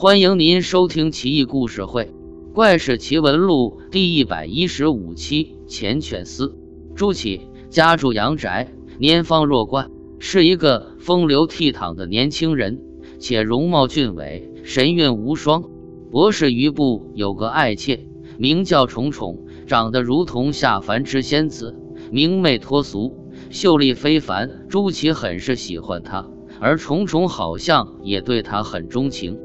欢迎您收听《奇异故事会·怪事奇闻录》第一百一十五期。钱犬司朱启家住阳宅，年方弱冠，是一个风流倜傥的年轻人，且容貌俊伟，神韵无双。博士余部有个爱妾，名叫宠宠，长得如同下凡之仙子，明媚脱俗，秀丽非凡。朱启很是喜欢她，而宠宠好像也对他很钟情。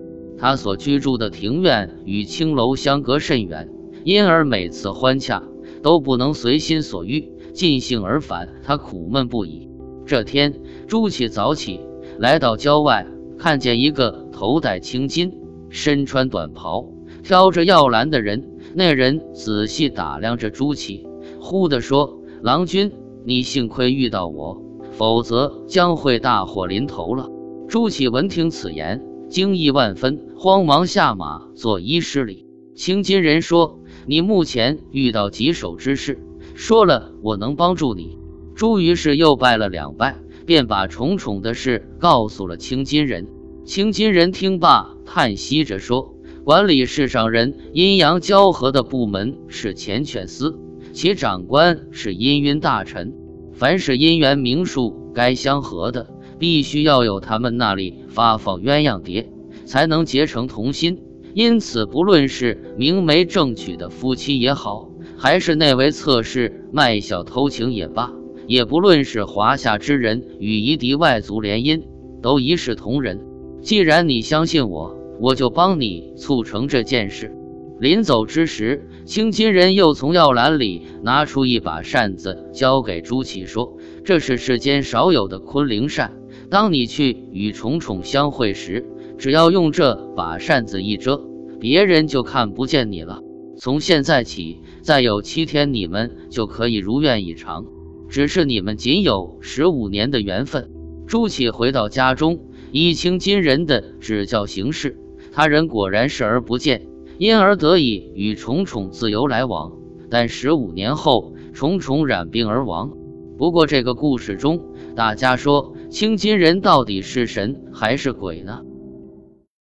他所居住的庭院与青楼相隔甚远，因而每次欢洽都不能随心所欲，尽兴而返，他苦闷不已。这天，朱启早起，来到郊外，看见一个头戴青巾、身穿短袍、挑着药篮的人。那人仔细打量着朱启，忽地说：“郎君，你幸亏遇到我，否则将会大祸临头了。”朱启闻听此言。惊异万分，慌忙下马作揖施礼。青金人说：“你目前遇到棘手之事，说了我能帮助你。”朱于是又拜了两拜，便把重重的事告诉了青金人。青金人听罢，叹息着说：“管理世上人阴阳交合的部门是钱犬司，其长官是阴云大臣。凡是姻缘名数该相合的。”必须要有他们那里发放鸳鸯蝶，才能结成同心。因此，不论是明媒正娶的夫妻也好，还是那位侧室卖笑偷情也罢，也不论是华夏之人与夷狄外族联姻，都一视同仁。既然你相信我，我就帮你促成这件事。临走之时，青金人又从药篮里拿出一把扇子，交给朱祁说：“这是世间少有的昆灵扇。”当你去与虫虫相会时，只要用这把扇子一遮，别人就看不见你了。从现在起，再有七天，你们就可以如愿以偿。只是你们仅有十五年的缘分。朱启回到家中，依青金人的指教行事，他人果然视而不见，因而得以与虫虫自由来往。但十五年后，虫虫染病而亡。不过这个故事中，大家说。青金人到底是神还是鬼呢？